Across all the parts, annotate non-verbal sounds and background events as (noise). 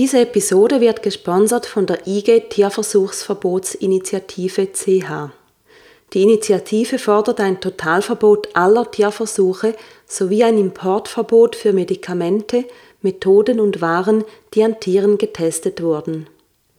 Diese Episode wird gesponsert von der IG Tierversuchsverbotsinitiative CH. Die Initiative fordert ein Totalverbot aller Tierversuche sowie ein Importverbot für Medikamente, Methoden und Waren, die an Tieren getestet wurden.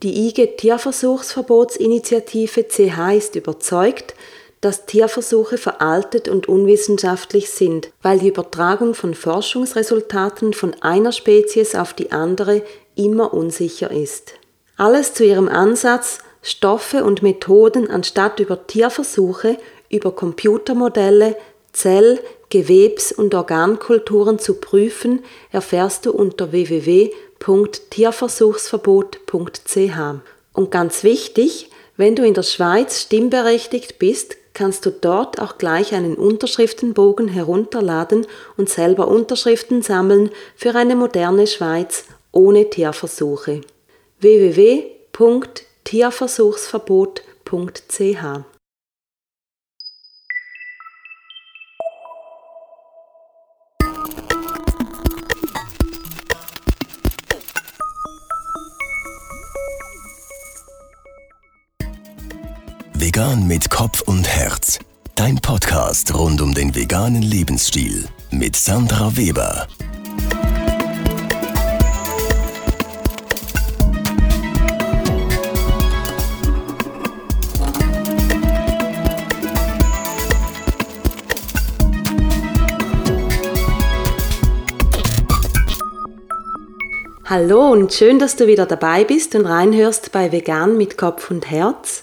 Die IG Tierversuchsverbotsinitiative CH ist überzeugt, dass Tierversuche veraltet und unwissenschaftlich sind, weil die Übertragung von Forschungsresultaten von einer Spezies auf die andere immer unsicher ist. Alles zu ihrem Ansatz, Stoffe und Methoden anstatt über Tierversuche, über Computermodelle, Zell-, Gewebs- und Organkulturen zu prüfen, erfährst du unter www.tierversuchsverbot.ch. Und ganz wichtig, wenn du in der Schweiz stimmberechtigt bist, kannst du dort auch gleich einen Unterschriftenbogen herunterladen und selber Unterschriften sammeln für eine moderne Schweiz ohne Tierversuche. www.tierversuchsverbot.ch Vegan mit Kopf und Herz. Dein Podcast rund um den veganen Lebensstil mit Sandra Weber. Hallo und schön, dass du wieder dabei bist und reinhörst bei Vegan mit Kopf und Herz.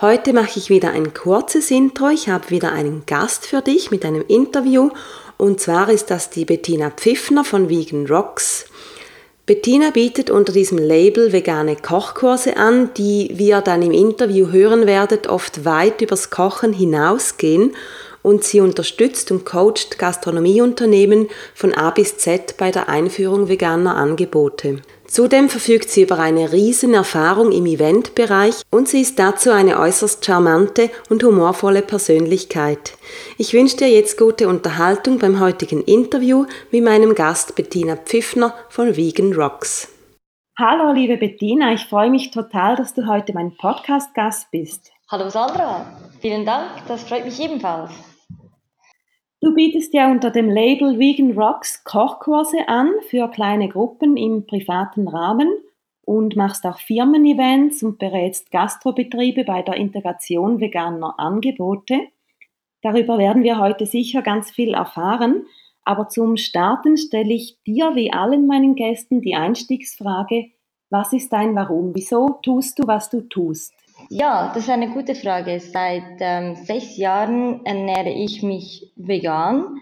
Heute mache ich wieder ein kurzes Intro. Ich habe wieder einen Gast für dich mit einem Interview und zwar ist das die Bettina Pfiffner von Vegan Rocks. Bettina bietet unter diesem Label vegane Kochkurse an, die, wie ihr dann im Interview hören werdet, oft weit übers Kochen hinausgehen und sie unterstützt und coacht Gastronomieunternehmen von A bis Z bei der Einführung veganer Angebote. Zudem verfügt sie über eine riesen Erfahrung im Eventbereich und sie ist dazu eine äußerst charmante und humorvolle Persönlichkeit. Ich wünsche dir jetzt gute Unterhaltung beim heutigen Interview mit meinem Gast Bettina Pfiffner von Vegan Rocks. Hallo liebe Bettina, ich freue mich total, dass du heute mein Podcast-Gast bist. Hallo Sandra, vielen Dank, das freut mich ebenfalls. Du bietest ja unter dem Label Vegan Rocks Kochkurse an für kleine Gruppen im privaten Rahmen und machst auch Firmen-Events und berätst Gastrobetriebe bei der Integration veganer Angebote. Darüber werden wir heute sicher ganz viel erfahren, aber zum Starten stelle ich dir wie allen meinen Gästen die Einstiegsfrage, was ist dein Warum? Wieso tust du, was du tust? Ja, das ist eine gute Frage. Seit ähm, sechs Jahren ernähre ich mich vegan.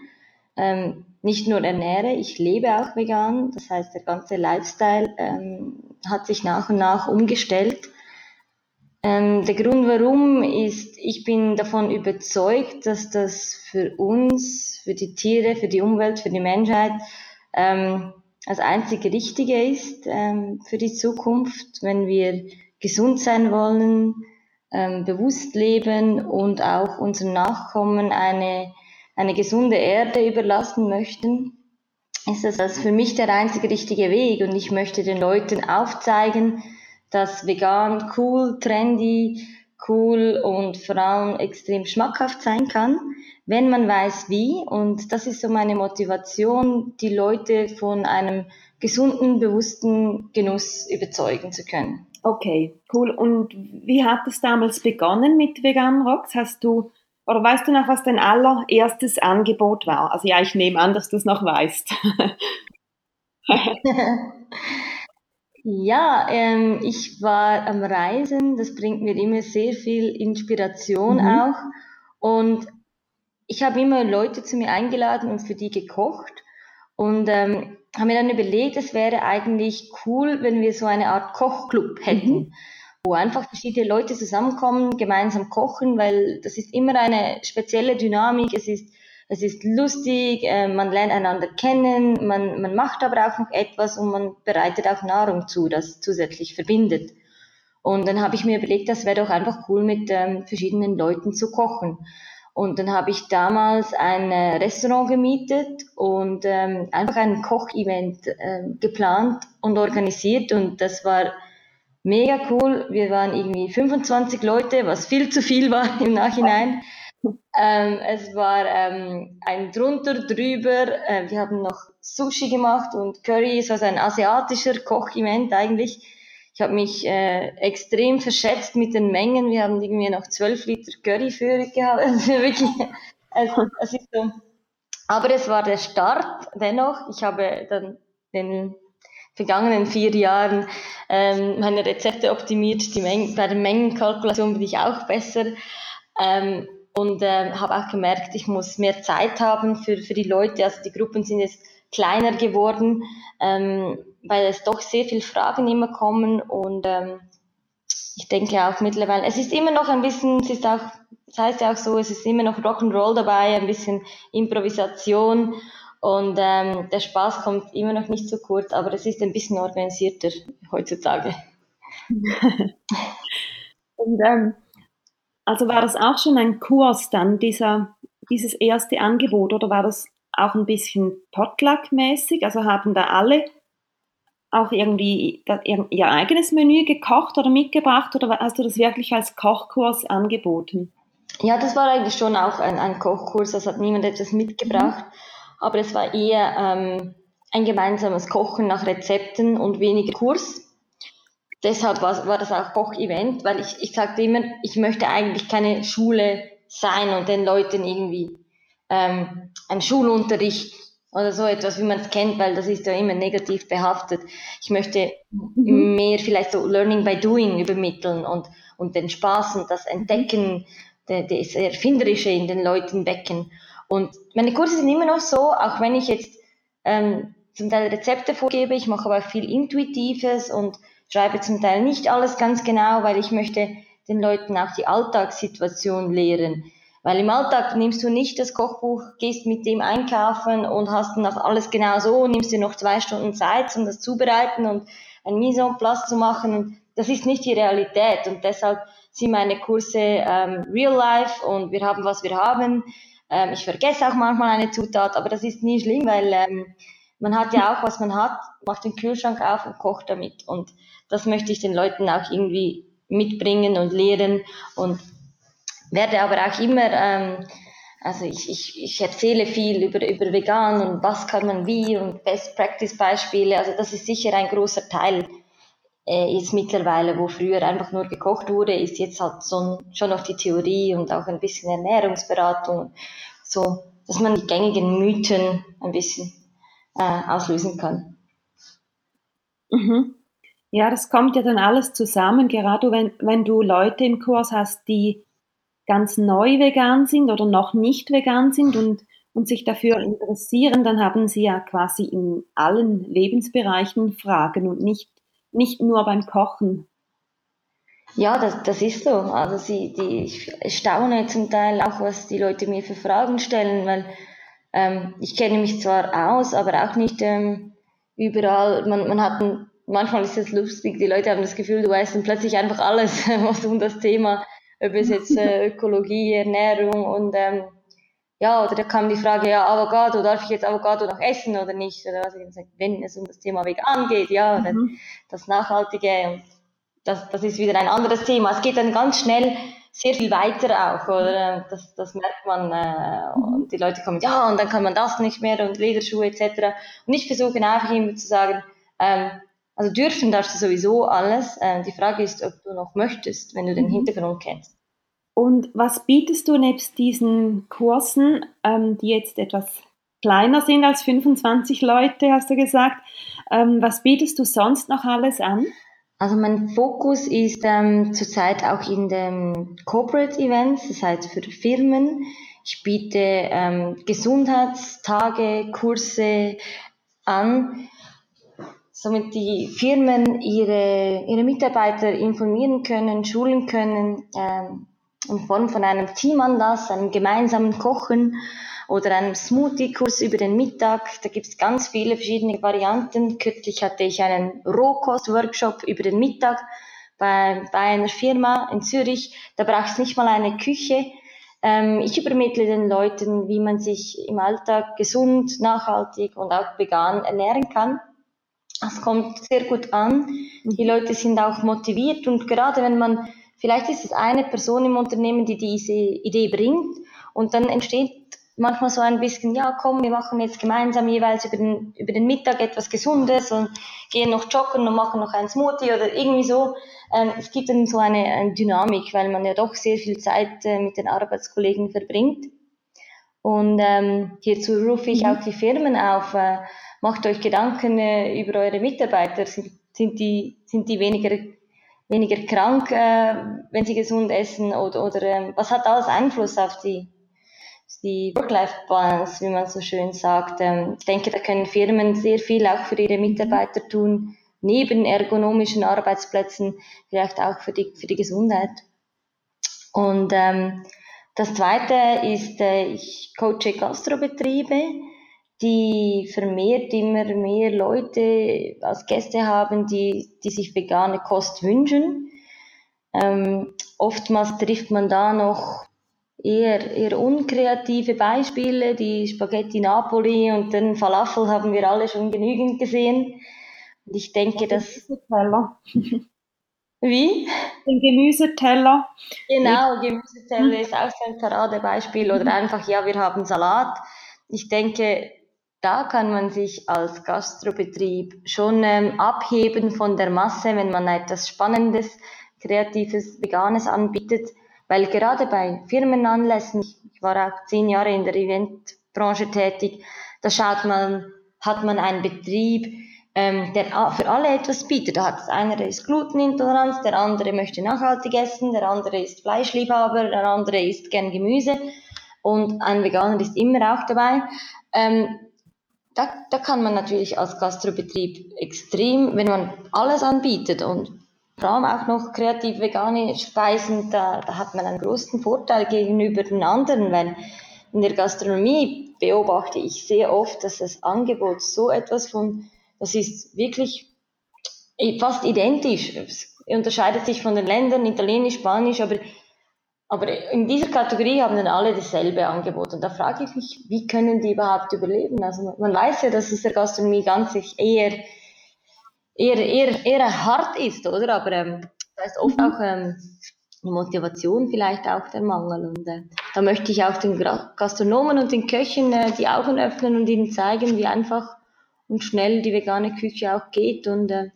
Ähm, nicht nur ernähre, ich lebe auch vegan. Das heißt, der ganze Lifestyle ähm, hat sich nach und nach umgestellt. Ähm, der Grund warum ist, ich bin davon überzeugt, dass das für uns, für die Tiere, für die Umwelt, für die Menschheit ähm, das einzige Richtige ist ähm, für die Zukunft, wenn wir gesund sein wollen, ähm, bewusst leben und auch unseren Nachkommen eine, eine gesunde Erde überlassen möchten, ist das also für mich der einzige richtige Weg. Und ich möchte den Leuten aufzeigen, dass vegan cool, trendy, cool und vor allem extrem schmackhaft sein kann, wenn man weiß wie. Und das ist so meine Motivation, die Leute von einem gesunden, bewussten Genuss überzeugen zu können. Okay, cool. Und wie hat es damals begonnen mit Vegan Rocks? Hast du, oder weißt du noch, was dein allererstes Angebot war? Also ja, ich nehme an, dass du es noch weißt. (laughs) ja, ähm, ich war am Reisen. Das bringt mir immer sehr viel Inspiration mhm. auch. Und ich habe immer Leute zu mir eingeladen und für die gekocht. Und ähm, haben mir dann überlegt, es wäre eigentlich cool, wenn wir so eine Art Kochclub hätten, mhm. wo einfach verschiedene Leute zusammenkommen, gemeinsam kochen, weil das ist immer eine spezielle Dynamik. Es ist, es ist lustig, äh, man lernt einander kennen, man, man macht aber auch noch etwas und man bereitet auch Nahrung zu, das zusätzlich verbindet. Und dann habe ich mir überlegt, das wäre doch einfach cool, mit ähm, verschiedenen Leuten zu kochen. Und dann habe ich damals ein äh, Restaurant gemietet und ähm, einfach ein Kochevent äh, geplant und organisiert. Und das war mega cool. Wir waren irgendwie 25 Leute, was viel zu viel war (laughs) im Nachhinein. Ähm, es war ähm, ein drunter, drüber. Äh, wir haben noch Sushi gemacht und Curry. Es war so ein asiatischer Kochevent eigentlich. Ich habe mich äh, extrem verschätzt mit den Mengen. Wir haben irgendwie noch 12 Liter Curry für gehabt. (laughs) Also wirklich, es, es ist so. Aber es war der Start dennoch. Ich habe dann den vergangenen vier Jahren ähm, meine Rezepte optimiert. Die Menge, bei der Mengenkalkulation bin ich auch besser. Ähm, und äh, habe auch gemerkt, ich muss mehr Zeit haben für, für die Leute. Also die Gruppen sind jetzt kleiner geworden, ähm, weil es doch sehr viele Fragen immer kommen und ähm, ich denke auch mittlerweile, es ist immer noch ein bisschen, es ist auch, das heißt ja auch so, es ist immer noch Rock'n'Roll dabei, ein bisschen Improvisation und ähm, der Spaß kommt immer noch nicht zu kurz, aber es ist ein bisschen organisierter heutzutage. (laughs) und ähm, also war das auch schon ein Kurs dann, dieser, dieses erste Angebot, oder war das auch ein bisschen Potluck-mäßig? Also haben da alle auch irgendwie ihr eigenes Menü gekocht oder mitgebracht oder hast du das wirklich als Kochkurs angeboten? Ja, das war eigentlich schon auch ein, ein Kochkurs, das hat niemand etwas mitgebracht, mhm. aber es war eher ähm, ein gemeinsames Kochen nach Rezepten und weniger Kurs deshalb war, war das auch Koch-Event, weil ich, ich sagte immer, ich möchte eigentlich keine Schule sein und den Leuten irgendwie ähm, ein Schulunterricht oder so etwas, wie man es kennt, weil das ist ja immer negativ behaftet. Ich möchte mhm. mehr vielleicht so Learning by Doing übermitteln und, und den Spaß und das Entdecken, das Erfinderische in den Leuten wecken. Und meine Kurse sind immer noch so, auch wenn ich jetzt ähm, zum Teil Rezepte vorgebe, ich mache aber viel Intuitives und schreibe zum Teil nicht alles ganz genau, weil ich möchte den Leuten auch die Alltagssituation lehren. Weil im Alltag nimmst du nicht das Kochbuch, gehst mit dem einkaufen und hast dann auch alles genau so, nimmst dir noch zwei Stunden Zeit, um das zubereiten und ein Mise en place zu machen. Und das ist nicht die Realität und deshalb sind meine Kurse ähm, real life und wir haben, was wir haben. Ähm, ich vergesse auch manchmal eine Zutat, aber das ist nie schlimm, weil ähm, man hat ja auch, was man hat, macht den Kühlschrank auf und kocht damit. Und das möchte ich den Leuten auch irgendwie mitbringen und lehren und werde aber auch immer, ähm, also ich, ich, ich erzähle viel über, über vegan und was kann man wie und Best Practice Beispiele, also das ist sicher ein großer Teil äh, ist mittlerweile, wo früher einfach nur gekocht wurde, ist jetzt halt so, schon noch die Theorie und auch ein bisschen Ernährungsberatung, so, dass man die gängigen Mythen ein bisschen äh, auslösen kann. Mhm. Ja, das kommt ja dann alles zusammen, gerade wenn, wenn du Leute im Kurs hast, die ganz neu vegan sind oder noch nicht vegan sind und, und sich dafür interessieren, dann haben sie ja quasi in allen Lebensbereichen Fragen und nicht, nicht nur beim Kochen. Ja, das, das ist so. Also sie, die, ich staune zum Teil auch, was die Leute mir für Fragen stellen, weil ähm, ich kenne mich zwar aus, aber auch nicht ähm, überall. Man, man hat ein manchmal ist es lustig, die Leute haben das Gefühl, du weißt dann plötzlich einfach alles, (laughs) was um das Thema, ob es jetzt äh, Ökologie, Ernährung und ähm, ja, oder da kam die Frage, ja, Avocado, darf ich jetzt Avocado noch essen oder nicht? Oder was ich gesagt, wenn es um das Thema vegan geht, ja, mhm. das Nachhaltige und das, das ist wieder ein anderes Thema. Es geht dann ganz schnell sehr viel weiter auch, oder? Das, das merkt man, äh, und die Leute kommen, ja, und dann kann man das nicht mehr und Lederschuhe etc. Und ich versuche einfach immer zu sagen, ähm, also dürfen darfst du sowieso alles. Ähm, die Frage ist, ob du noch möchtest, wenn du den mhm. Hintergrund kennst. Und was bietest du nebst diesen Kursen, ähm, die jetzt etwas kleiner sind als 25 Leute, hast du gesagt, ähm, was bietest du sonst noch alles an? Also mein Fokus ist ähm, zurzeit auch in den Corporate Events, das heißt für Firmen. Ich biete ähm, Gesundheitstage, Kurse an somit die Firmen ihre, ihre Mitarbeiter informieren können, schulen können, ähm, in Form von einem Teamanlass, einem gemeinsamen Kochen oder einem Smoothie-Kurs über den Mittag. Da gibt es ganz viele verschiedene Varianten. Kürzlich hatte ich einen Rohkost-Workshop über den Mittag bei, bei einer Firma in Zürich. Da braucht es nicht mal eine Küche. Ähm, ich übermittle den Leuten, wie man sich im Alltag gesund, nachhaltig und auch vegan ernähren kann. Das kommt sehr gut an. Die. Leute sind auch motiviert und gerade wenn man, vielleicht ist es eine Person im Unternehmen, die diese Idee bringt und dann entsteht manchmal so ein bisschen, ja komm, wir machen jetzt gemeinsam jeweils über den, über den Mittag etwas Gesundes und gehen noch joggen und machen noch ein Smoothie oder irgendwie so. Ähm, es gibt dann so eine, eine, Dynamik, weil man ja doch sehr viel Zeit äh, mit den Arbeitskollegen verbringt. Und ähm, hierzu rufe ich mhm. auch die Firmen auf, äh, macht euch Gedanken äh, über eure Mitarbeiter. Sind, sind, die, sind die weniger, weniger krank, äh, wenn sie gesund essen? Oder, oder äh, was hat alles Einfluss auf die, die Work-Life-Balance, wie man so schön sagt? Ähm, ich denke, da können Firmen sehr viel auch für ihre Mitarbeiter tun, neben ergonomischen Arbeitsplätzen, vielleicht auch für die, für die Gesundheit. Und ähm, das Zweite ist, äh, ich coache Gastrobetriebe die vermehrt immer mehr Leute als Gäste haben, die, die sich vegane Kost wünschen. Ähm, oftmals trifft man da noch eher, eher unkreative Beispiele, die Spaghetti Napoli und den Falafel haben wir alle schon genügend gesehen. Und ich denke, dass... Gemüseteller. (laughs) Wie? Den Gemüseteller. Genau, Gemüseteller ist auch so ein Paradebeispiel. Oder einfach, ja, wir haben Salat. Ich denke, da kann man sich als Gastrobetrieb schon ähm, abheben von der Masse, wenn man etwas Spannendes, Kreatives, Veganes anbietet. Weil gerade bei Firmenanlässen, ich war auch zehn Jahre in der Eventbranche tätig, da schaut man, hat man einen Betrieb, ähm, der für alle etwas bietet. Da hat einer, ist Glutenintoleranz, der andere möchte nachhaltig essen, der andere ist Fleischliebhaber, der andere isst gern Gemüse und ein Veganer ist immer auch dabei. Ähm, da, da kann man natürlich als Gastrobetrieb extrem, wenn man alles anbietet und vor allem auch noch kreativ vegane Speisen, da, da hat man einen großen Vorteil gegenüber den anderen, weil in der Gastronomie beobachte ich sehr oft, dass das Angebot so etwas von, das ist wirklich fast identisch. Es unterscheidet sich von den Ländern, Italienisch, Spanisch, aber aber in dieser Kategorie haben dann alle dasselbe Angebot. Und da frage ich mich, wie können die überhaupt überleben? Also man weiß ja, dass es der Gastronomie ganz sich eher, eher, eher, eher hart ist, oder? Aber ähm, da ist oft auch ähm, die Motivation vielleicht auch der Mangel. Und äh, da möchte ich auch den Gastronomen und den Köchen äh, die Augen öffnen und ihnen zeigen, wie einfach und schnell die vegane Küche auch geht. Und äh,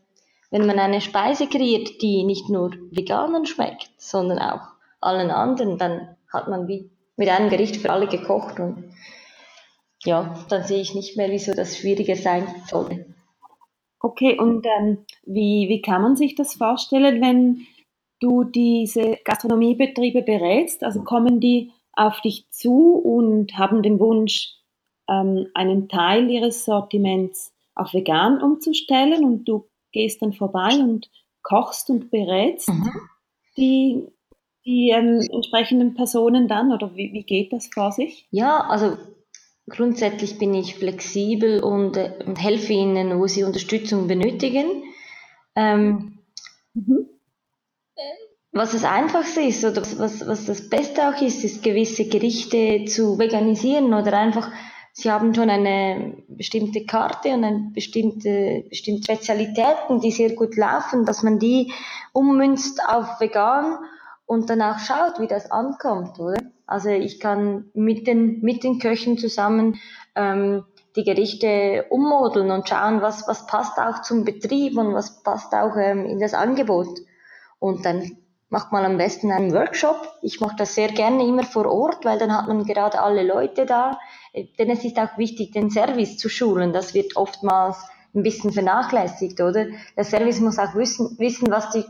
wenn man eine Speise kreiert, die nicht nur Veganern schmeckt, sondern auch allen anderen, dann hat man wie mit einem Gericht für alle gekocht und ja, dann sehe ich nicht mehr, wieso das schwieriger sein soll. Okay, und ähm, wie, wie kann man sich das vorstellen, wenn du diese Gastronomiebetriebe berätst? Also kommen die auf dich zu und haben den Wunsch, ähm, einen Teil ihres Sortiments auf vegan umzustellen und du gehst dann vorbei und kochst und berätst mhm. die die ähm, entsprechenden Personen dann oder wie, wie geht das vor sich? Ja, also grundsätzlich bin ich flexibel und, äh, und helfe ihnen, wo sie Unterstützung benötigen. Ähm, mhm. Was das Einfachste ist oder was, was das Beste auch ist, ist gewisse Gerichte zu veganisieren oder einfach, sie haben schon eine bestimmte Karte und eine bestimmte, bestimmte Spezialitäten, die sehr gut laufen, dass man die ummünzt auf vegan und danach schaut, wie das ankommt, oder? Also ich kann mit den, mit den Köchen zusammen ähm, die Gerichte ummodeln und schauen, was, was passt auch zum Betrieb und was passt auch ähm, in das Angebot. Und dann macht man am besten einen Workshop. Ich mache das sehr gerne immer vor Ort, weil dann hat man gerade alle Leute da. Denn es ist auch wichtig, den Service zu schulen. Das wird oftmals ein bisschen vernachlässigt, oder? Der Service muss auch wissen, wissen was die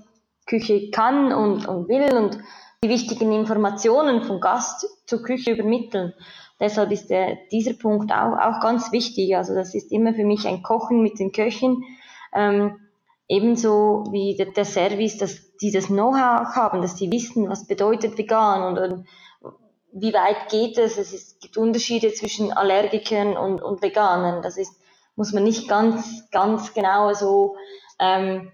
Küche kann und, und will und die wichtigen Informationen vom Gast zur Küche übermitteln. Deshalb ist der, dieser Punkt auch, auch ganz wichtig. Also das ist immer für mich ein Kochen mit den Köchen. Ähm, ebenso wie der, der Service, dass die das Know-how haben, dass sie wissen, was bedeutet vegan und, und wie weit geht es. Es, ist, gibt Unterschiede zwischen Allergikern und, und Veganern. Das ist, muss man nicht ganz, ganz genau so ähm,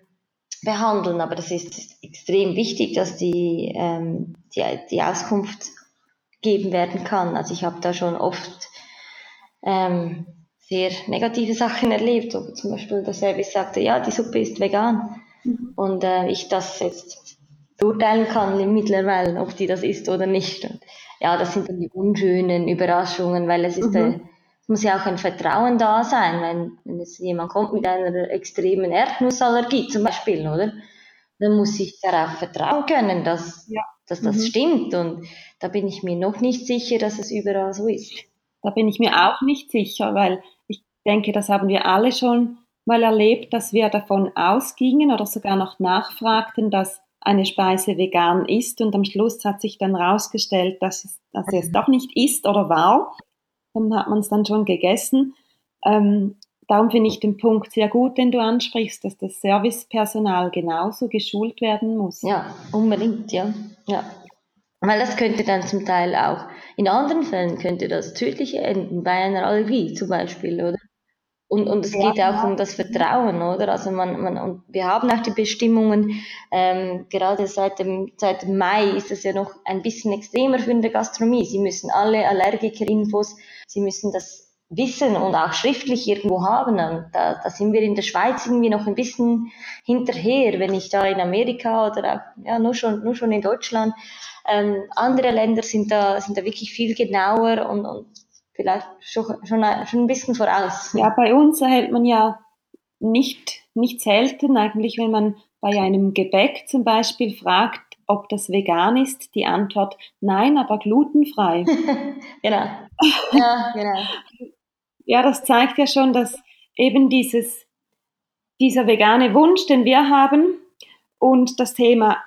behandeln. Aber das ist extrem wichtig, dass die, ähm, die, die Auskunft gegeben werden kann. Also ich habe da schon oft ähm, sehr negative Sachen erlebt, so zum Beispiel der Service sagte, ja, die Suppe ist vegan mhm. und äh, ich das jetzt beurteilen kann mittlerweile, ob die das ist oder nicht. Und ja, das sind dann die unschönen Überraschungen, weil es ist mhm. Äh, muss ja auch ein Vertrauen da sein, wenn, wenn es jemand kommt mit einer extremen Erdnussallergie zum Beispiel, oder? Dann muss ich darauf vertrauen können, dass, ja. dass das mhm. stimmt. Und da bin ich mir noch nicht sicher, dass es überall so ist. Da bin ich mir auch nicht sicher, weil ich denke, das haben wir alle schon mal erlebt, dass wir davon ausgingen oder sogar noch nachfragten, dass eine Speise vegan ist und am Schluss hat sich dann herausgestellt, dass es, dass es doch nicht ist oder war dann hat man es dann schon gegessen. Ähm, darum finde ich den Punkt sehr gut, den du ansprichst, dass das Servicepersonal genauso geschult werden muss. Ja, unbedingt, ja. ja. Weil das könnte dann zum Teil auch, in anderen Fällen könnte das tödlich enden, bei einer Allergie zum Beispiel, oder? Und, und es ja, geht auch um das Vertrauen, oder? Also man, man, und wir haben auch die Bestimmungen, ähm, gerade seit dem, seit dem Mai ist es ja noch ein bisschen extremer für die Gastronomie. Sie müssen alle Allergiker-Infos, sie müssen das wissen und auch schriftlich irgendwo haben. Und da, da sind wir in der Schweiz irgendwie noch ein bisschen hinterher, wenn ich da in Amerika oder auch, ja, nur schon, nur schon in Deutschland. Ähm, andere Länder sind da, sind da wirklich viel genauer und, und vielleicht schon, schon, schon ein bisschen voraus. Ja, bei uns erhält man ja nicht, nicht selten eigentlich, wenn man bei einem Gebäck zum Beispiel fragt, ob das vegan ist, die Antwort nein, aber glutenfrei. (laughs) genau. Ja, genau. ja, das zeigt ja schon, dass eben dieses, dieser vegane Wunsch, den wir haben und das Thema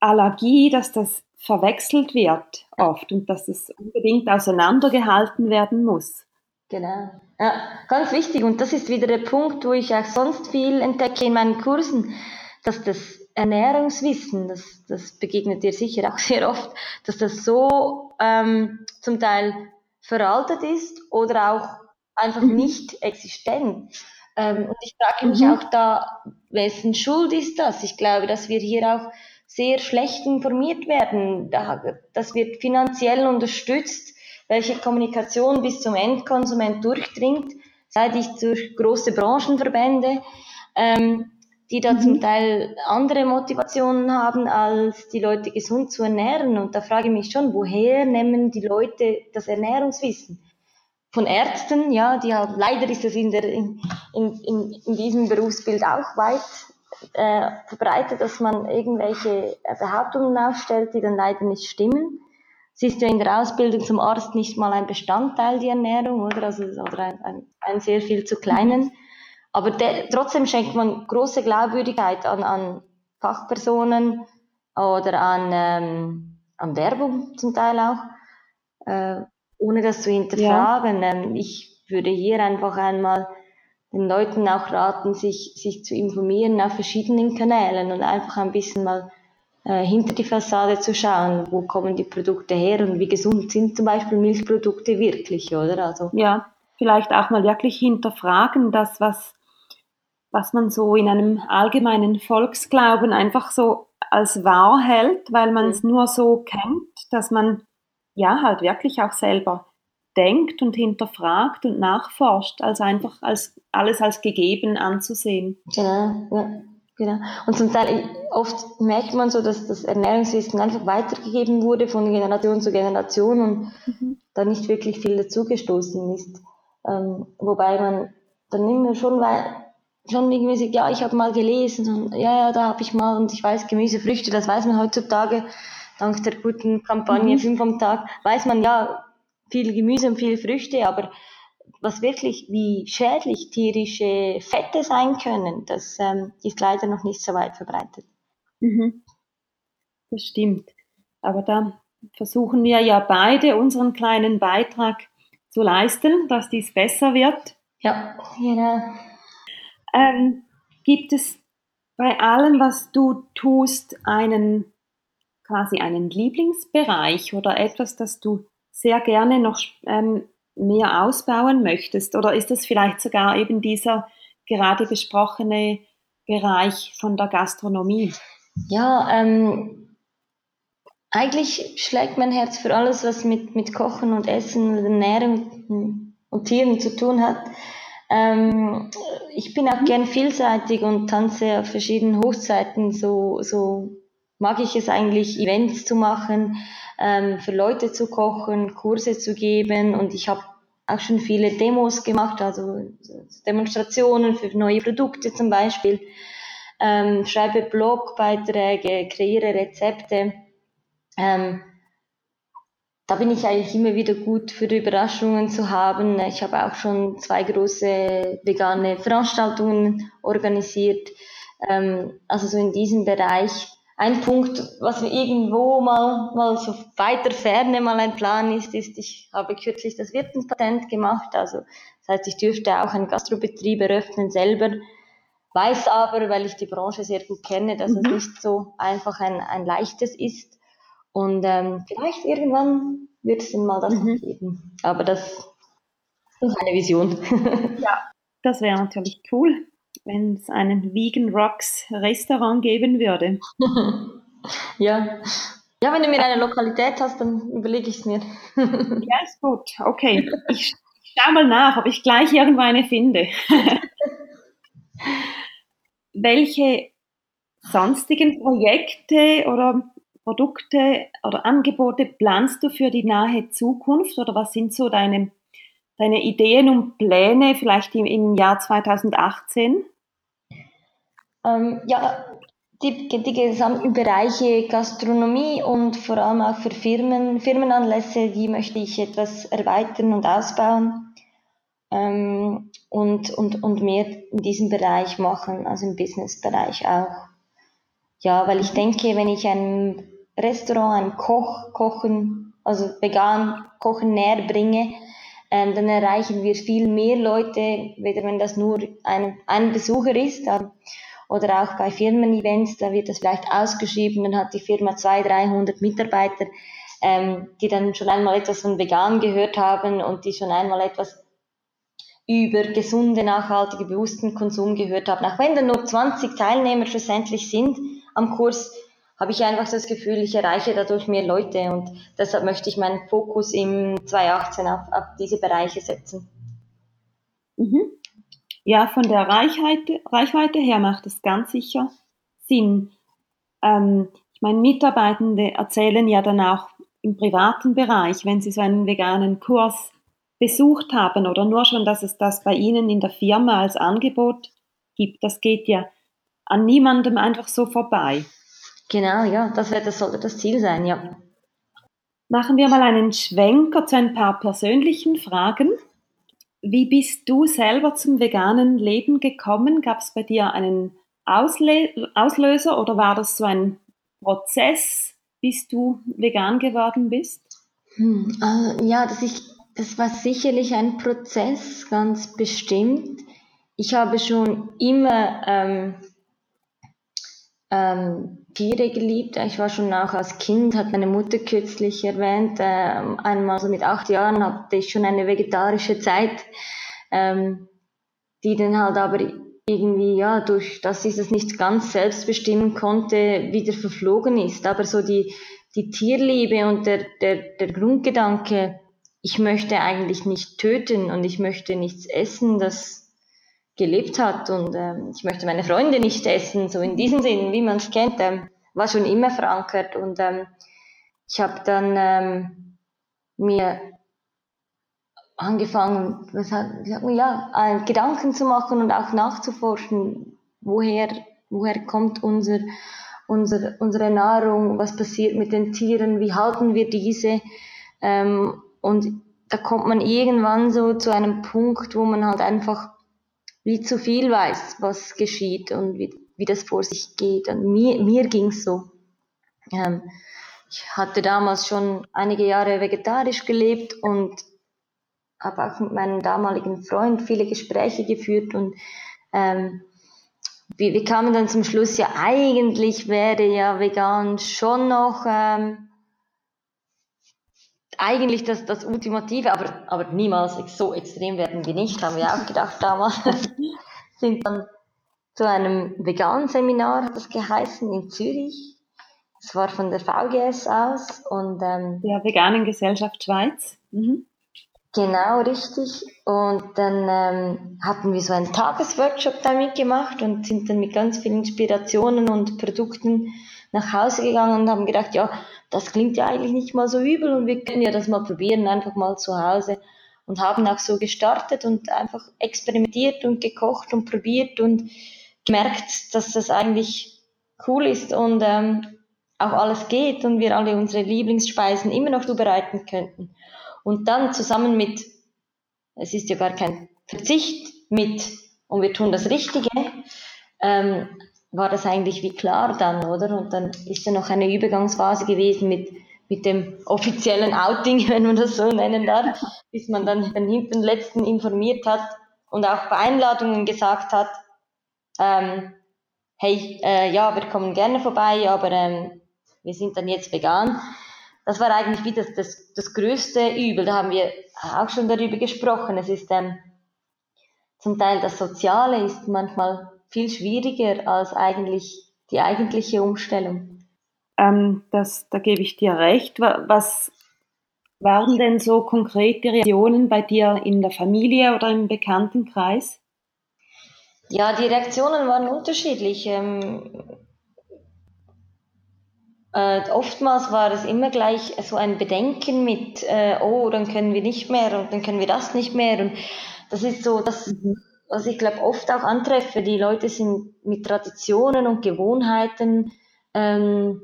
Allergie, dass das verwechselt wird oft und dass es unbedingt auseinandergehalten werden muss. Genau. Ja, ganz wichtig. Und das ist wieder der Punkt, wo ich auch sonst viel entdecke in meinen Kursen, dass das Ernährungswissen, das, das begegnet dir sicher auch (laughs) sehr oft, dass das so ähm, zum Teil veraltet ist oder auch einfach mhm. nicht existent. Ähm, und ich frage mich mhm. auch da, wessen Schuld ist das? Ich glaube, dass wir hier auch sehr schlecht informiert werden. Das wird finanziell unterstützt, welche Kommunikation bis zum Endkonsument durchdringt, sei dies durch große Branchenverbände, ähm, die da mhm. zum Teil andere Motivationen haben, als die Leute gesund zu ernähren. Und da frage ich mich schon, woher nehmen die Leute das Ernährungswissen? Von Ärzten, ja, die haben, leider ist es in, der, in, in, in diesem Berufsbild auch weit äh, verbreitet, dass man irgendwelche äh, Behauptungen aufstellt, die dann leider nicht stimmen. Es ist ja in der Ausbildung zum Arzt nicht mal ein Bestandteil, die Ernährung, oder? Also, oder ein, ein, ein sehr viel zu kleinen. Aber de, trotzdem schenkt man große Glaubwürdigkeit an, an Fachpersonen oder an, ähm, an Werbung zum Teil auch, äh, ohne das zu hinterfragen. Ja. Ähm, ich würde hier einfach einmal den Leuten auch raten, sich, sich zu informieren auf verschiedenen Kanälen und einfach ein bisschen mal äh, hinter die Fassade zu schauen, wo kommen die Produkte her und wie gesund sind zum Beispiel Milchprodukte wirklich, oder? Also, ja, vielleicht auch mal wirklich hinterfragen, das, was, was man so in einem allgemeinen Volksglauben einfach so als wahr hält, weil man es mhm. nur so kennt, dass man ja halt wirklich auch selber denkt und hinterfragt und nachforscht, als einfach als alles als gegeben anzusehen. Genau, ja, genau. Und zum Teil oft merkt man so, dass das Ernährungswissen einfach weitergegeben wurde von Generation zu Generation und mhm. da nicht wirklich viel dazugestoßen ist. Ähm, wobei man dann immer schon schon irgendwie sagt, ja, ich habe mal gelesen und ja, ja, da habe ich mal und ich weiß Gemüse, Früchte, das weiß man heutzutage dank der guten Kampagne mhm. 5 am Tag, weiß man ja, viel Gemüse und viel Früchte, aber was wirklich wie schädlich tierische Fette sein können, das ähm, ist leider noch nicht so weit verbreitet. Mhm. Das stimmt. Aber da versuchen wir ja beide unseren kleinen Beitrag zu leisten, dass dies besser wird. Ja, genau. Ähm, gibt es bei allem, was du tust, einen quasi einen Lieblingsbereich oder etwas, das du sehr gerne noch ähm, mehr ausbauen möchtest? Oder ist das vielleicht sogar eben dieser gerade besprochene Bereich von der Gastronomie? Ja, ähm, eigentlich schlägt mein Herz für alles, was mit, mit Kochen und Essen und Ernährung und Tieren zu tun hat. Ähm, ich bin auch gern vielseitig und tanze auf verschiedenen Hochzeiten. So, so mag ich es eigentlich, Events zu machen, ähm, für Leute zu kochen, Kurse zu geben und ich habe auch schon viele Demos gemacht, also Demonstrationen für neue Produkte zum Beispiel, ähm, schreibe Blogbeiträge, kreiere Rezepte. Ähm, da bin ich eigentlich immer wieder gut für Überraschungen zu haben. Ich habe auch schon zwei große vegane Veranstaltungen organisiert. Ähm, also so in diesem Bereich. Ein Punkt, was mir irgendwo mal, mal so weiter ferne mal ein Plan ist, ist, ich habe kürzlich das Wirtenpatent gemacht. Also das heißt, ich dürfte auch einen Gastrobetrieb eröffnen selber. Weiß aber, weil ich die Branche sehr gut kenne, dass mhm. es nicht so einfach ein, ein leichtes ist. Und ähm, vielleicht irgendwann wird es dann mal das mhm. geben. Aber das ist eine Vision. (laughs) ja, das wäre natürlich cool, wenn es einen Vegan Rocks Restaurant geben würde. (laughs) ja. Ja, wenn du mir eine Lokalität hast, dann überlege ich es mir. (laughs) ja, ist gut. Okay. Ich schaue mal nach, ob ich gleich irgendwo eine finde. (laughs) Welche sonstigen Projekte oder Produkte oder Angebote planst du für die nahe Zukunft oder was sind so deine, deine Ideen und Pläne vielleicht im, im Jahr 2018? Ähm, ja, die, die gesamten Bereiche Gastronomie und vor allem auch für Firmen, Firmenanlässe, die möchte ich etwas erweitern und ausbauen ähm, und, und, und mehr in diesem Bereich machen, also im Businessbereich auch. Ja, weil ich denke, wenn ich ein Restaurant, ein Koch, Kochen, also vegan Kochen näher bringe, ähm, dann erreichen wir viel mehr Leute, weder wenn das nur ein, ein Besucher ist, ähm, oder auch bei Firmen-Events, da wird das vielleicht ausgeschrieben, dann hat die Firma 200, 300 Mitarbeiter, ähm, die dann schon einmal etwas von vegan gehört haben und die schon einmal etwas über gesunde, nachhaltige, bewussten Konsum gehört haben. Auch wenn dann nur 20 Teilnehmer schlussendlich sind am Kurs, habe ich einfach das Gefühl, ich erreiche dadurch mehr Leute und deshalb möchte ich meinen Fokus im 2018 auf, auf diese Bereiche setzen. Mhm. Ja, von der Reichweite, Reichweite her macht es ganz sicher Sinn. Ähm, ich meine, Mitarbeitende erzählen ja dann auch im privaten Bereich, wenn sie so einen veganen Kurs besucht haben oder nur schon, dass es das bei Ihnen in der Firma als Angebot gibt, das geht ja an niemandem einfach so vorbei. Genau, ja, das, das sollte das Ziel sein, ja. Machen wir mal einen Schwenker zu ein paar persönlichen Fragen. Wie bist du selber zum veganen Leben gekommen? Gab es bei dir einen Ausle Auslöser oder war das so ein Prozess, bis du vegan geworden bist? Hm, also, ja, das, ich, das war sicherlich ein Prozess, ganz bestimmt. Ich habe schon immer ähm, ähm, Tiere geliebt. Ich war schon auch als Kind, hat meine Mutter kürzlich erwähnt, äh, einmal so mit acht Jahren hatte ich schon eine vegetarische Zeit, ähm, die dann halt aber irgendwie, ja, durch dass ich das nicht ganz selbst bestimmen konnte, wieder verflogen ist. Aber so die, die Tierliebe und der, der, der Grundgedanke, ich möchte eigentlich nicht töten und ich möchte nichts essen, das, gelebt hat und ähm, ich möchte meine Freunde nicht essen, so in diesem Sinn, wie man es kennt, ähm, war schon immer verankert und ähm, ich habe dann ähm, mir angefangen, was hat, ja, äh, Gedanken zu machen und auch nachzuforschen, woher, woher kommt unser, unser, unsere Nahrung, was passiert mit den Tieren, wie halten wir diese? Ähm, und da kommt man irgendwann so zu einem Punkt, wo man halt einfach wie zu viel weiß, was geschieht und wie, wie das vor sich geht. Und mir, mir ging's so. Ähm, ich hatte damals schon einige Jahre vegetarisch gelebt und habe auch mit meinem damaligen Freund viele Gespräche geführt und ähm, wir, wir kamen dann zum Schluss, ja eigentlich wäre ja vegan schon noch ähm, eigentlich das, das Ultimative, aber, aber niemals so extrem werden wir nicht, haben wir auch gedacht damals. (laughs) Sind dann zu einem veganen Seminar, hat das geheißen, in Zürich. Es war von der VGS aus und ähm, der Veganen Gesellschaft Schweiz. Mhm. Genau, richtig. Und dann ähm, hatten wir so einen Tagesworkshop damit gemacht und sind dann mit ganz vielen Inspirationen und Produkten nach Hause gegangen und haben gedacht, ja, das klingt ja eigentlich nicht mal so übel und wir können ja das mal probieren, einfach mal zu Hause. Und haben auch so gestartet und einfach experimentiert und gekocht und probiert und gemerkt, dass das eigentlich cool ist und ähm, auch alles geht und wir alle unsere Lieblingsspeisen immer noch zubereiten könnten. Und dann zusammen mit, es ist ja gar kein Verzicht mit, und wir tun das Richtige, ähm, war das eigentlich wie klar dann, oder? Und dann ist ja noch eine Übergangsphase gewesen mit, mit dem offiziellen Outing, (laughs) wenn man das so nennen darf, bis man dann den hinten letzten informiert hat und auch bei Einladungen gesagt hat, ähm, hey, äh, ja, wir kommen gerne vorbei, aber ähm, wir sind dann jetzt vegan das war eigentlich wie das, das, das größte Übel. Da haben wir auch schon darüber gesprochen. Es ist ähm, zum Teil das Soziale ist manchmal viel schwieriger als eigentlich die eigentliche Umstellung. Ähm, das, da gebe ich dir recht. Was waren denn so konkrete Reaktionen bei dir in der Familie oder im Bekanntenkreis? Ja, die Reaktionen waren unterschiedlich. Ähm, äh, oftmals war es immer gleich so ein Bedenken mit, äh, oh, dann können wir nicht mehr und dann können wir das nicht mehr. Und das ist so, das, mhm. Was ich glaube oft auch antreffe. Die Leute sind mit Traditionen und Gewohnheiten ähm,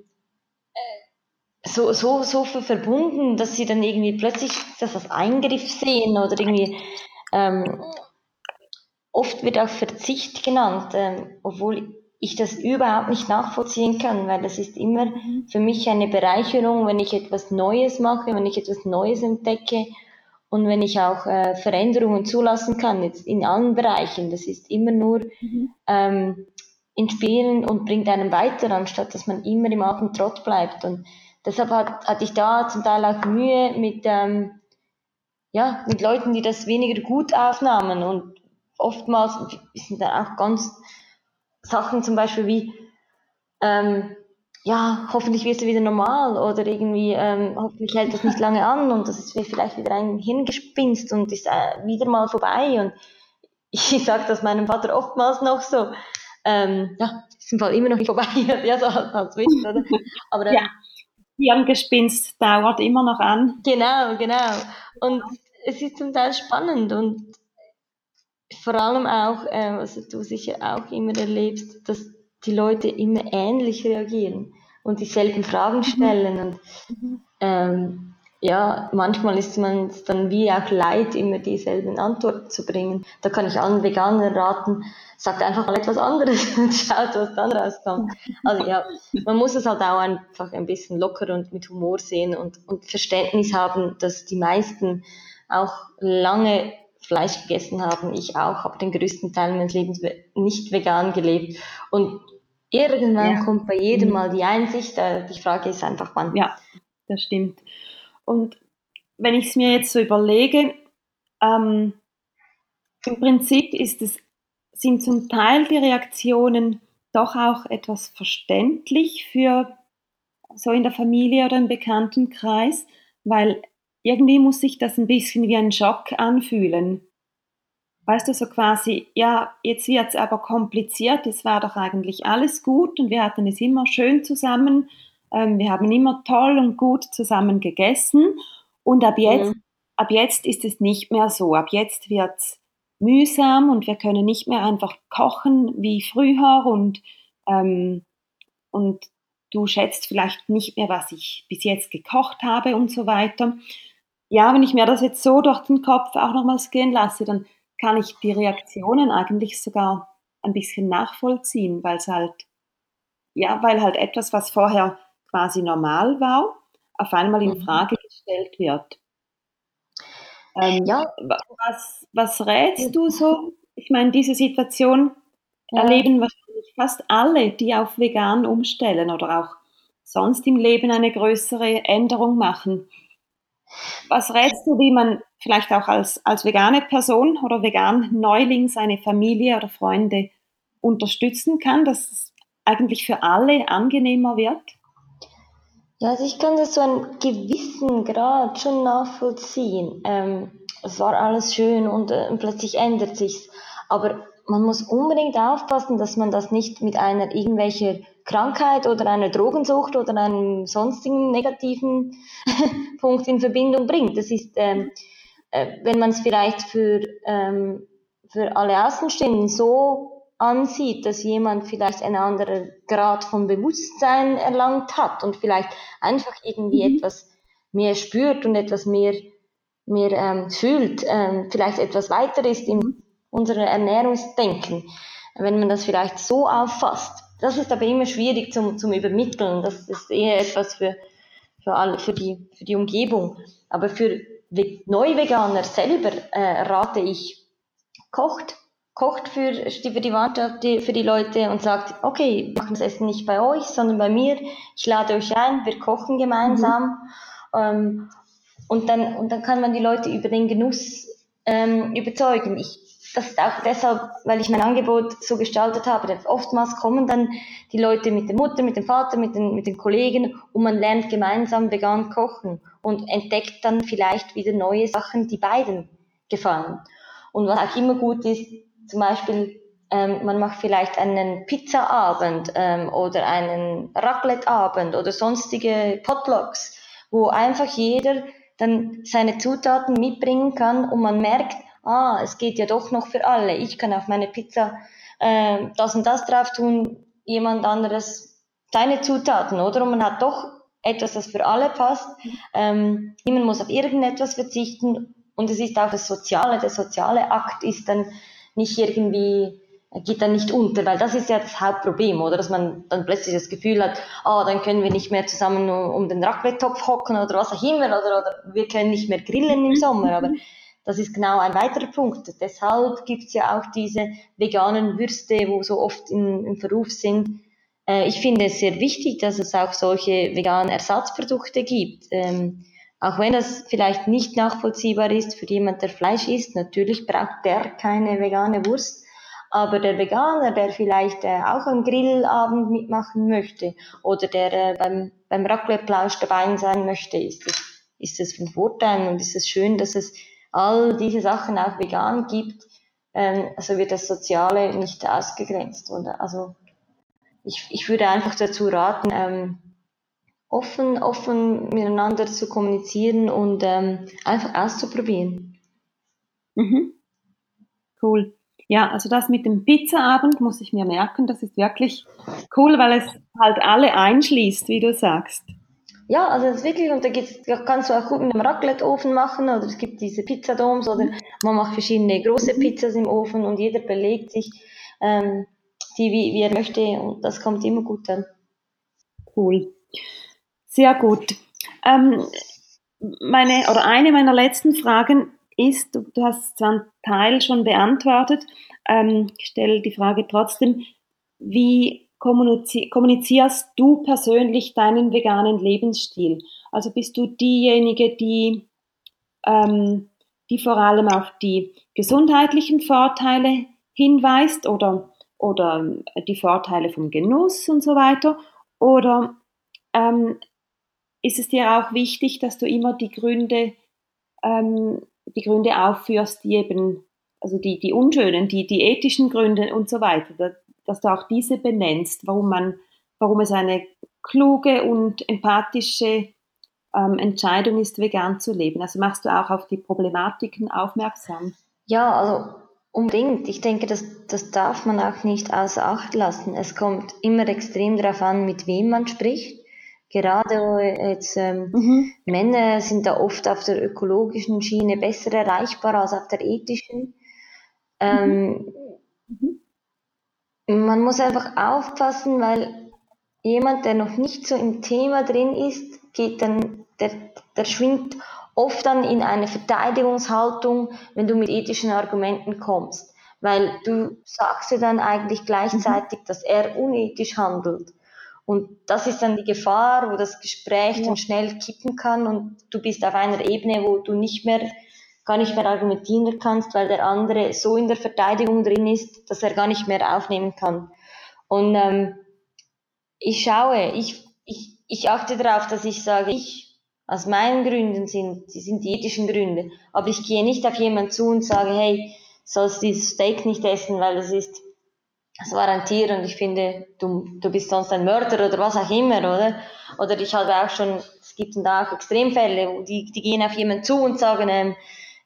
äh, so, so, so verbunden, dass sie dann irgendwie plötzlich das als Eingriff sehen oder irgendwie ähm, oft wird auch Verzicht genannt, ähm, obwohl ich das überhaupt nicht nachvollziehen kann, weil das ist immer mhm. für mich eine Bereicherung, wenn ich etwas Neues mache, wenn ich etwas Neues entdecke und wenn ich auch äh, Veränderungen zulassen kann, jetzt in allen Bereichen. Das ist immer nur mhm. ähm, inspirieren und bringt einen weiter, anstatt dass man immer im alten Trott bleibt. Und deshalb hat, hatte ich da zum Teil auch Mühe mit, ähm, ja, mit Leuten, die das weniger gut aufnahmen und oftmals sind dann auch ganz Sachen zum Beispiel wie, ähm, ja, hoffentlich wirst du wieder normal oder irgendwie, ähm, hoffentlich hält das nicht lange an und das ist vielleicht wieder ein Hirngespinst und ist äh, wieder mal vorbei und (laughs) ich sage das meinem Vater oftmals noch so, ähm, ja, ist im Fall immer noch nicht vorbei, (laughs) ja, so als, als Witz, oder? Aber, ähm, ja, Hirngespinst dauert immer noch an. Genau, genau. Und es ist zum Teil spannend und vor allem auch, äh, was du sicher auch immer erlebst, dass die Leute immer ähnlich reagieren und dieselben Fragen mhm. stellen. Und ähm, ja, manchmal ist man dann wie auch leid, immer dieselben Antworten zu bringen. Da kann ich allen Veganern raten, sagt einfach mal etwas anderes (laughs) und schaut, was dann rauskommt. Also ja, man muss es halt auch einfach ein bisschen locker und mit Humor sehen und, und Verständnis haben, dass die meisten auch lange Fleisch gegessen haben. Ich auch, habe den größten Teil meines Lebens nicht vegan gelebt. Und irgendwann ja. kommt bei jedem mhm. mal die Einsicht. Äh, die Frage ist einfach, wann. Ja, das stimmt. Und wenn ich es mir jetzt so überlege, ähm, im Prinzip ist es, sind zum Teil die Reaktionen doch auch etwas verständlich für so in der Familie oder im Bekanntenkreis, weil irgendwie muss sich das ein bisschen wie ein Schock anfühlen. Weißt du, so quasi, ja, jetzt wird es aber kompliziert, es war doch eigentlich alles gut und wir hatten es immer schön zusammen, ähm, wir haben immer toll und gut zusammen gegessen und ab jetzt, mhm. ab jetzt ist es nicht mehr so, ab jetzt wird es mühsam und wir können nicht mehr einfach kochen wie früher und, ähm, und du schätzt vielleicht nicht mehr, was ich bis jetzt gekocht habe und so weiter. Ja, wenn ich mir das jetzt so durch den Kopf auch nochmals gehen lasse, dann kann ich die Reaktionen eigentlich sogar ein bisschen nachvollziehen, weil es halt, ja, weil halt etwas, was vorher quasi normal war, auf einmal in mhm. Frage gestellt wird. Ähm, ja. Was, was rätst du so? Ich meine, diese Situation ja. erleben wahrscheinlich fast alle, die auf vegan umstellen oder auch sonst im Leben eine größere Änderung machen. Was rätst du, wie man vielleicht auch als, als vegane Person oder vegan Neuling seine Familie oder Freunde unterstützen kann, dass es eigentlich für alle angenehmer wird? Ja, also ich kann das so einen gewissen Grad schon nachvollziehen. Ähm, es war alles schön und äh, plötzlich ändert sich's. Aber man muss unbedingt aufpassen, dass man das nicht mit einer irgendwelcher Krankheit oder einer Drogensucht oder einem sonstigen negativen (laughs) Punkt in Verbindung bringt. Das ist, ähm, äh, wenn man es vielleicht für, ähm, für alle Außenstehenden so ansieht, dass jemand vielleicht einen anderen Grad von Bewusstsein erlangt hat und vielleicht einfach irgendwie mhm. etwas mehr spürt und etwas mehr, mehr ähm, fühlt, ähm, vielleicht etwas weiter ist in mhm. unserem Ernährungsdenken, wenn man das vielleicht so auffasst. Das ist aber immer schwierig zum, zum Übermitteln. Das ist eher etwas für, für, alle, für, die, für die Umgebung. Aber für Neuveganer selber äh, rate ich, kocht kocht für die, für die Mannschaft, für die Leute und sagt, okay, wir machen das Essen nicht bei euch, sondern bei mir. Ich lade euch ein, wir kochen gemeinsam. Mhm. Ähm, und, dann, und dann kann man die Leute über den Genuss ähm, überzeugen. Ich, das ist auch deshalb, weil ich mein Angebot so gestaltet habe. Denn oftmals kommen dann die Leute mit der Mutter, mit dem Vater, mit den, mit den Kollegen und man lernt gemeinsam vegan kochen und entdeckt dann vielleicht wieder neue Sachen, die beiden gefallen. Und was auch immer gut ist, zum Beispiel, ähm, man macht vielleicht einen Pizzaabend ähm, oder einen Raclette-Abend oder sonstige Potlucks, wo einfach jeder dann seine Zutaten mitbringen kann und man merkt, ah, es geht ja doch noch für alle. Ich kann auf meine Pizza äh, das und das drauf tun, jemand anderes seine Zutaten, oder? Und man hat doch etwas, das für alle passt. Ähm, niemand muss auf irgendetwas verzichten und es ist auch das Soziale. Der soziale Akt ist dann nicht irgendwie geht dann nicht unter, weil das ist ja das Hauptproblem, oder? Dass man dann plötzlich das Gefühl hat, ah, oh, dann können wir nicht mehr zusammen um den Raclette-Topf hocken oder was auch immer, oder, oder wir können nicht mehr grillen im Sommer, aber das ist genau ein weiterer Punkt. Deshalb gibt's ja auch diese veganen Würste, wo so oft in, im Verruf sind. Äh, ich finde es sehr wichtig, dass es auch solche veganen Ersatzprodukte gibt. Ähm, auch wenn das vielleicht nicht nachvollziehbar ist für jemand, der Fleisch isst, natürlich braucht der keine vegane Wurst. Aber der Veganer, der vielleicht äh, auch am Grillabend mitmachen möchte oder der äh, beim, beim Raclette-Plausch dabei sein möchte, ist das, ist das von Vorteil und ist es schön, dass es all diese Sachen auch vegan gibt. Ähm, also wird das Soziale nicht ausgegrenzt. Oder? Also ich, ich würde einfach dazu raten, ähm, offen, offen miteinander zu kommunizieren und ähm, einfach auszuprobieren. Mhm. Cool. Ja, also das mit dem Pizzaabend muss ich mir merken, das ist wirklich cool, weil es halt alle einschließt, wie du sagst. Ja, also das ist wirklich, und da, gibt's, kannst du auch gut mit einem Raclette-Ofen machen, oder es gibt diese Pizzadoms, oder man macht verschiedene große mhm. Pizzas im Ofen und jeder belegt sich ähm, die, wie, wie er möchte, und das kommt immer gut an. Cool. Sehr gut. Ähm, meine oder eine meiner letzten Fragen ist, du, du hast zwar einen Teil schon beantwortet, ähm, ich stelle die Frage trotzdem, wie kommunizierst du persönlich deinen veganen Lebensstil? Also bist du diejenige, die, ähm, die vor allem auf die gesundheitlichen Vorteile hinweist oder, oder die Vorteile vom Genuss und so weiter? Oder ähm, ist es dir auch wichtig, dass du immer die Gründe, ähm, die Gründe aufführst, die eben, also die, die unschönen, die, die ethischen Gründe und so weiter, dass du auch diese benennst, warum man, warum es eine kluge und empathische ähm, Entscheidung ist, vegan zu leben. Also machst du auch auf die Problematiken aufmerksam? Ja, also unbedingt. Ich denke, das, das darf man auch nicht außer Acht lassen. Es kommt immer extrem darauf an, mit wem man spricht. Gerade jetzt ähm, mhm. Männer sind da oft auf der ökologischen Schiene besser erreichbar als auf der ethischen. Ähm, mhm. Man muss einfach aufpassen, weil jemand, der noch nicht so im Thema drin ist, geht dann, der, der schwingt oft dann in eine Verteidigungshaltung, wenn du mit ethischen Argumenten kommst. Weil du sagst ja dann eigentlich gleichzeitig, mhm. dass er unethisch handelt. Und das ist dann die Gefahr, wo das Gespräch ja. dann schnell kippen kann und du bist auf einer Ebene, wo du nicht mehr, gar nicht mehr argumentieren kannst, weil der andere so in der Verteidigung drin ist, dass er gar nicht mehr aufnehmen kann. Und ähm, ich schaue, ich, ich ich achte darauf, dass ich sage, ich aus meinen Gründen sind, die sind die ethischen Gründe. Aber ich gehe nicht auf jemanden zu und sage, hey, sollst dieses Steak nicht essen, weil das ist, das war ein Tier und ich finde, du, du bist sonst ein Mörder oder was auch immer, oder? Oder ich habe auch schon, es gibt da auch Extremfälle, die, die gehen auf jemanden zu und sagen, ähm,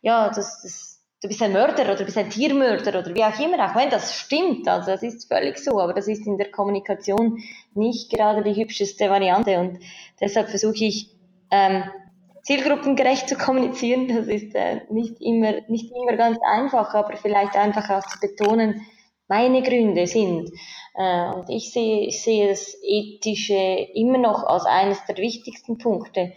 ja, das, das, du bist ein Mörder oder du bist ein Tiermörder oder wie auch immer, auch wenn das stimmt, also das ist völlig so, aber das ist in der Kommunikation nicht gerade die hübscheste Variante und deshalb versuche ich, ähm, zielgruppengerecht zu kommunizieren. Das ist äh, nicht, immer, nicht immer ganz einfach, aber vielleicht einfach auch zu betonen, meine Gründe sind. Äh, und ich sehe, ich sehe das Ethische immer noch als eines der wichtigsten Punkte.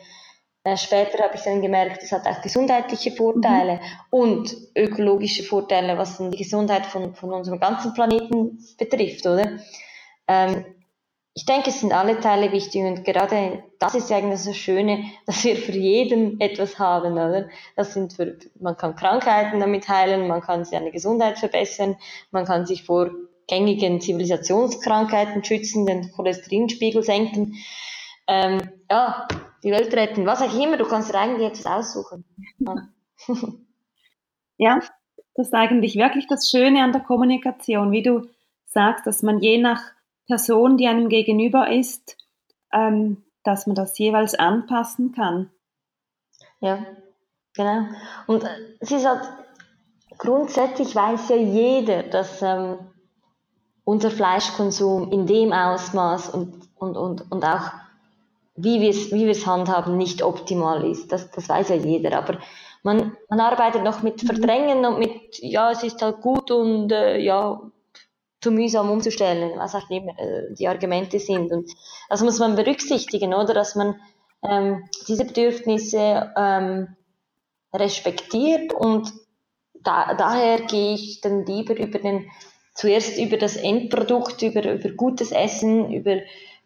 Äh, später habe ich dann gemerkt, es hat auch gesundheitliche Vorteile mhm. und ökologische Vorteile, was die Gesundheit von, von unserem ganzen Planeten betrifft, oder? Ähm, ich denke, es sind alle Teile wichtig und gerade das ist eigentlich das Schöne, dass wir für jeden etwas haben, oder? Das sind für, man kann Krankheiten damit heilen, man kann seine Gesundheit verbessern, man kann sich vor gängigen Zivilisationskrankheiten schützen, den Cholesterinspiegel senken, ähm, ja, die Welt retten, was auch immer, du kannst dir eigentlich etwas aussuchen. Ja. (laughs) ja, das ist eigentlich wirklich das Schöne an der Kommunikation, wie du sagst, dass man je nach Person, die einem gegenüber ist, ähm, dass man das jeweils anpassen kann. Ja, genau. Und es ist halt, grundsätzlich weiß ja jeder, dass ähm, unser Fleischkonsum in dem Ausmaß und, und, und, und auch wie wir es wie handhaben, nicht optimal ist. Das, das weiß ja jeder. Aber man, man arbeitet noch mit Verdrängen und mit, ja, es ist halt gut und äh, ja, zu mühsam umzustellen, was auch immer äh, die Argumente sind. Und das muss man berücksichtigen, oder? Dass man ähm, diese Bedürfnisse ähm, respektiert und da, daher gehe ich dann lieber über den, zuerst über das Endprodukt, über, über gutes Essen, über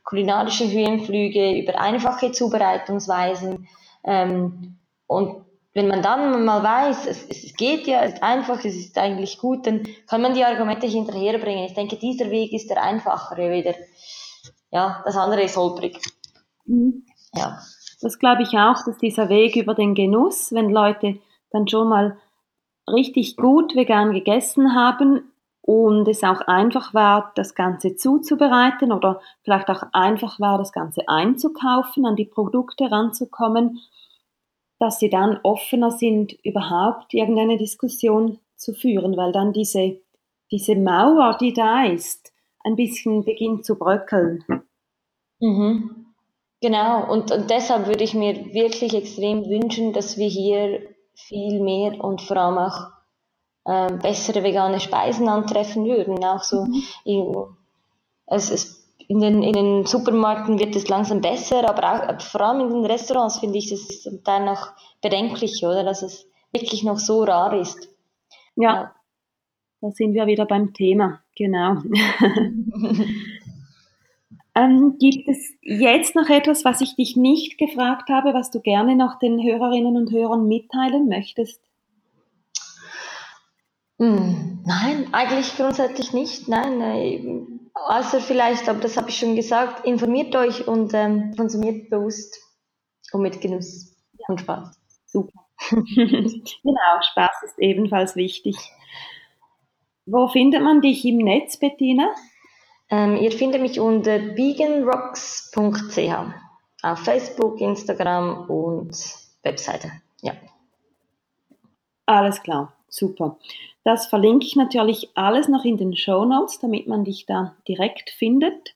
kulinarische Höhenflüge, über einfache Zubereitungsweisen ähm, und wenn man dann mal weiß, es, es geht ja, es ist einfach, es ist eigentlich gut, dann kann man die Argumente hinterherbringen. Ich denke, dieser Weg ist der einfachere wieder. Ja, das andere ist holprig. Mhm. Ja. Das glaube ich auch, dass dieser Weg über den Genuss, wenn Leute dann schon mal richtig gut vegan gegessen haben und es auch einfach war, das Ganze zuzubereiten oder vielleicht auch einfach war, das Ganze einzukaufen, an die Produkte ranzukommen, dass sie dann offener sind, überhaupt irgendeine Diskussion zu führen, weil dann diese, diese Mauer, die da ist, ein bisschen beginnt zu bröckeln. Mhm. Genau, und, und deshalb würde ich mir wirklich extrem wünschen, dass wir hier viel mehr und vor allem auch äh, bessere vegane Speisen antreffen würden. Auch so, mhm. in, es, es in den, in den Supermärkten wird es langsam besser, aber auch, vor allem in den Restaurants finde ich es zum Teil noch bedenklich, oder? Dass es wirklich noch so rar ist. Ja, ja. da sind wir wieder beim Thema, genau. (laughs) ähm, gibt es jetzt noch etwas, was ich dich nicht gefragt habe, was du gerne noch den Hörerinnen und Hörern mitteilen möchtest? Hm, nein, eigentlich grundsätzlich nicht. Nein, außer vielleicht, aber das habe ich schon gesagt, informiert euch und ähm, konsumiert bewusst und mit Genuss ja. und Spaß. Super. (laughs) genau, Spaß ist ebenfalls wichtig. Wo findet man dich im Netz, Bettina? Ähm, ihr findet mich unter veganrocks.ch auf Facebook, Instagram und Webseite. Ja. Alles klar, super. Das verlinke ich natürlich alles noch in den Show Notes, damit man dich da direkt findet.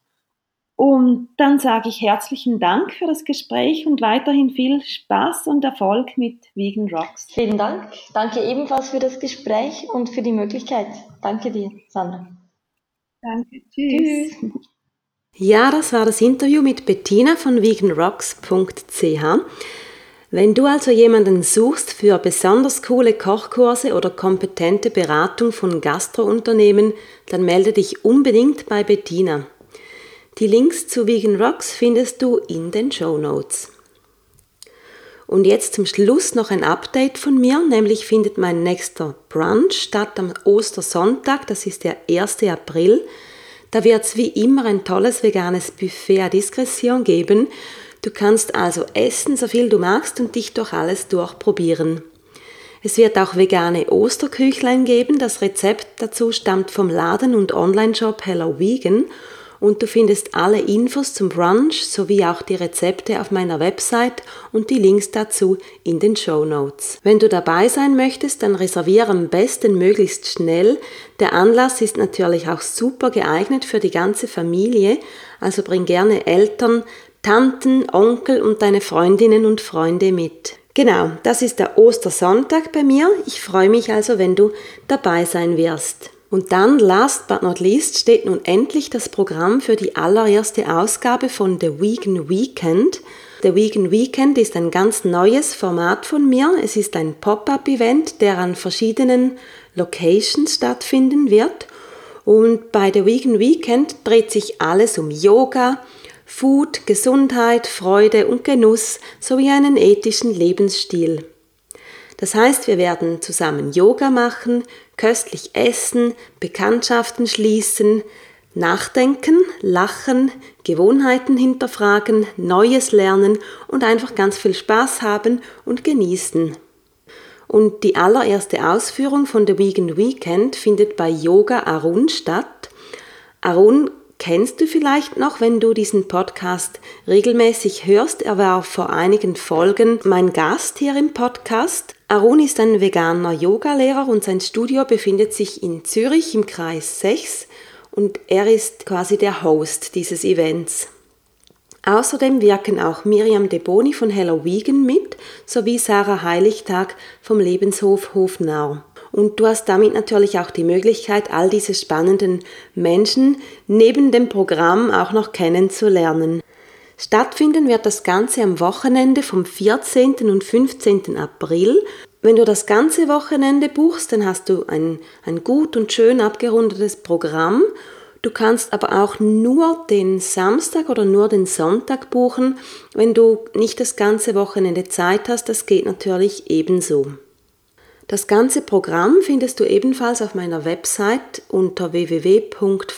Und dann sage ich herzlichen Dank für das Gespräch und weiterhin viel Spaß und Erfolg mit Vegan Rocks. Vielen Dank. Danke ebenfalls für das Gespräch und für die Möglichkeit. Danke dir, Sandra. Danke. Tschüss. Tschüss. Ja, das war das Interview mit Bettina von veganrocks.ch. Wenn du also jemanden suchst für besonders coole Kochkurse oder kompetente Beratung von Gastrounternehmen, dann melde dich unbedingt bei Bettina. Die Links zu Vegan Rocks findest du in den Show Notes. Und jetzt zum Schluss noch ein Update von mir, nämlich findet mein nächster Brunch statt am Ostersonntag, das ist der 1. April. Da wird es wie immer ein tolles veganes Buffet à Diskretion geben. Du kannst also essen, so viel du magst und dich durch alles durchprobieren. Es wird auch vegane Osterküchlein geben. Das Rezept dazu stammt vom Laden- und Online-Shop Hello Vegan und du findest alle Infos zum Brunch sowie auch die Rezepte auf meiner Website und die Links dazu in den Show Notes. Wenn du dabei sein möchtest, dann reserviere am besten möglichst schnell. Der Anlass ist natürlich auch super geeignet für die ganze Familie, also bring gerne Eltern, Tanten, Onkel und deine Freundinnen und Freunde mit. Genau, das ist der Ostersonntag bei mir. Ich freue mich also, wenn du dabei sein wirst. Und dann, last but not least, steht nun endlich das Programm für die allererste Ausgabe von The Vegan Weekend. The Vegan Weekend ist ein ganz neues Format von mir. Es ist ein Pop-up-Event, der an verschiedenen Locations stattfinden wird. Und bei The Vegan Weekend dreht sich alles um Yoga, Food, Gesundheit, Freude und Genuss sowie einen ethischen Lebensstil. Das heißt, wir werden zusammen Yoga machen, köstlich essen, Bekanntschaften schließen, nachdenken, lachen, Gewohnheiten hinterfragen, Neues lernen und einfach ganz viel Spaß haben und genießen. Und die allererste Ausführung von The Vegan Weekend findet bei Yoga Arun statt. Arun kennst du vielleicht noch, wenn du diesen Podcast regelmäßig hörst. Er war vor einigen Folgen mein Gast hier im Podcast. Arun ist ein veganer Yogalehrer und sein Studio befindet sich in Zürich im Kreis 6 und er ist quasi der Host dieses Events. Außerdem wirken auch Miriam De Boni von Hello Vegan mit sowie Sarah Heiligtag vom Lebenshof Hofnau. Und du hast damit natürlich auch die Möglichkeit, all diese spannenden Menschen neben dem Programm auch noch kennenzulernen. Stattfinden wird das Ganze am Wochenende vom 14. und 15. April. Wenn du das ganze Wochenende buchst, dann hast du ein, ein gut und schön abgerundetes Programm. Du kannst aber auch nur den Samstag oder nur den Sonntag buchen. Wenn du nicht das ganze Wochenende Zeit hast, das geht natürlich ebenso. Das ganze Programm findest du ebenfalls auf meiner Website unter www.flowers.ch.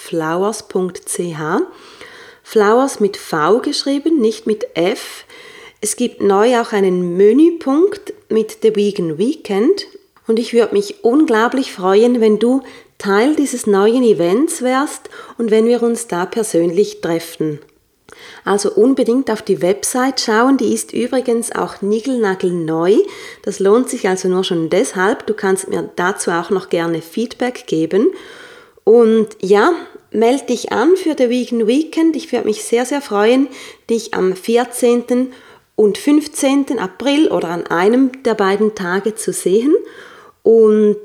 Flowers mit V geschrieben, nicht mit F. Es gibt neu auch einen Menüpunkt mit The Vegan Weekend und ich würde mich unglaublich freuen, wenn du Teil dieses neuen Events wärst und wenn wir uns da persönlich treffen. Also unbedingt auf die Website schauen, die ist übrigens auch neu. Das lohnt sich also nur schon deshalb. Du kannst mir dazu auch noch gerne Feedback geben. Und ja, melde dich an für The Vegan Weekend. Ich würde mich sehr, sehr freuen, dich am 14. und 15. April oder an einem der beiden Tage zu sehen. Und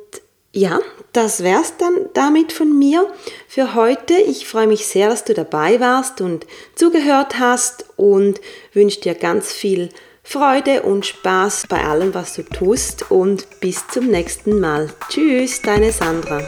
ja, das wär's dann damit von mir für heute. Ich freue mich sehr, dass du dabei warst und zugehört hast und wünsche dir ganz viel Freude und Spaß bei allem, was du tust und bis zum nächsten Mal. Tschüss, deine Sandra.